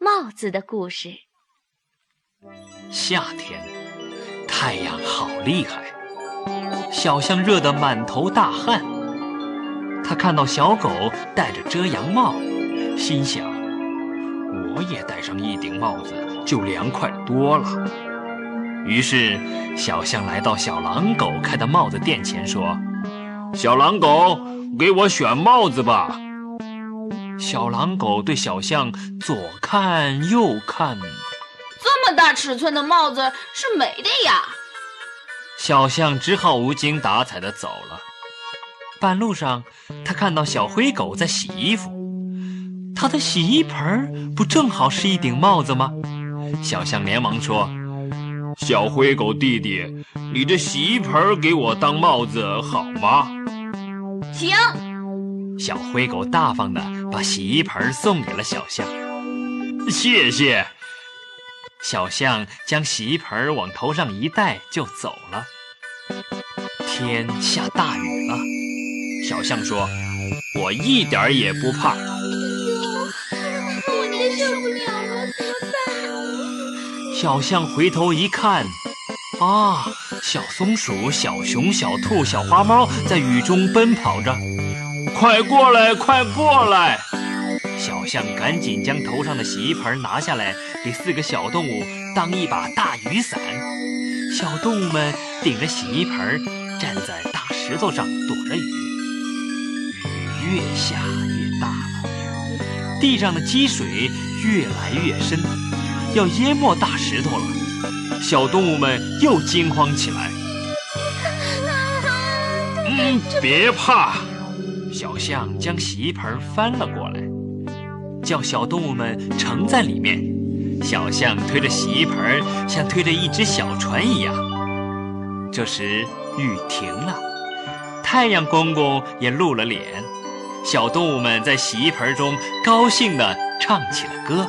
帽子的故事。夏天，太阳好厉害，小象热得满头大汗。他看到小狗戴着遮阳帽，心想：我也戴上一顶帽子，就凉快多了。于是，小象来到小狼狗开的帽子店前，说：“小狼狗，给我选帽子吧。”小狼狗对小象左看右看，这么大尺寸的帽子是没的呀。小象只好无精打采的走了。半路上，他看到小灰狗在洗衣服，他的洗衣盆不正好是一顶帽子吗？小象连忙说：“小灰狗弟弟，你这洗衣盆给我当帽子好吗？”行。小灰狗大方地把洗衣盆送给了小象，谢谢。小象将洗衣盆往头上一戴就走了。天下大雨了，小象说：“我一点也不怕。”哎呦，我也受不了了，怎么办？小象回头一看，啊，小松鼠、小熊、小兔、小花猫在雨中奔跑着。快过来，快过来！小象赶紧将头上的洗衣盆拿下来，给四个小动物当一把大雨伞。小动物们顶着洗衣盆，站在大石头上躲着雨。雨越下越大了，地上的积水越来越深，要淹没大石头了。小动物们又惊慌起来。嗯，别怕。小象将洗衣盆翻了过来，叫小动物们盛在里面。小象推着洗衣盆，像推着一只小船一样。这时雨停了，太阳公公也露了脸。小动物们在洗衣盆中高兴地唱起了歌。